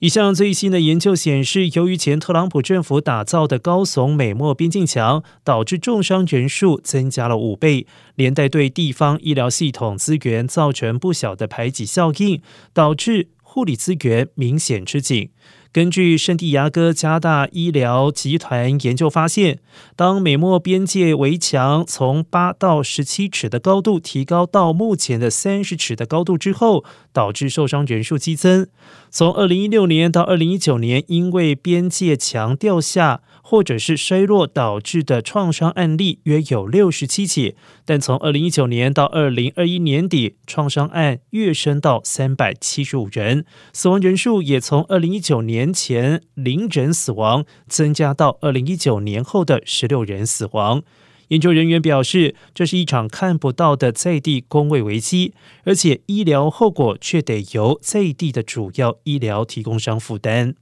一项最新的研究显示，由于前特朗普政府打造的高耸美墨边境墙，导致重伤人数增加了五倍，连带对地方医疗系统资源造成不小的排挤效应，导致护理资源明显吃紧。根据圣地亚哥加大医疗集团研究发现，当美墨边界围墙从八到十七尺的高度提高到目前的三十尺的高度之后，导致受伤人数激增。从二零一六年到二零一九年，因为边界墙掉下或者是衰落导致的创伤案例约有六十七起，但从二零一九年到二零二一年底，创伤案跃升到三百七十五人，死亡人数也从二零一九年年前零人死亡增加到二零一九年后的十六人死亡。研究人员表示，这是一场看不到的在地工位危机，而且医疗后果却得由在地的主要医疗提供商负担。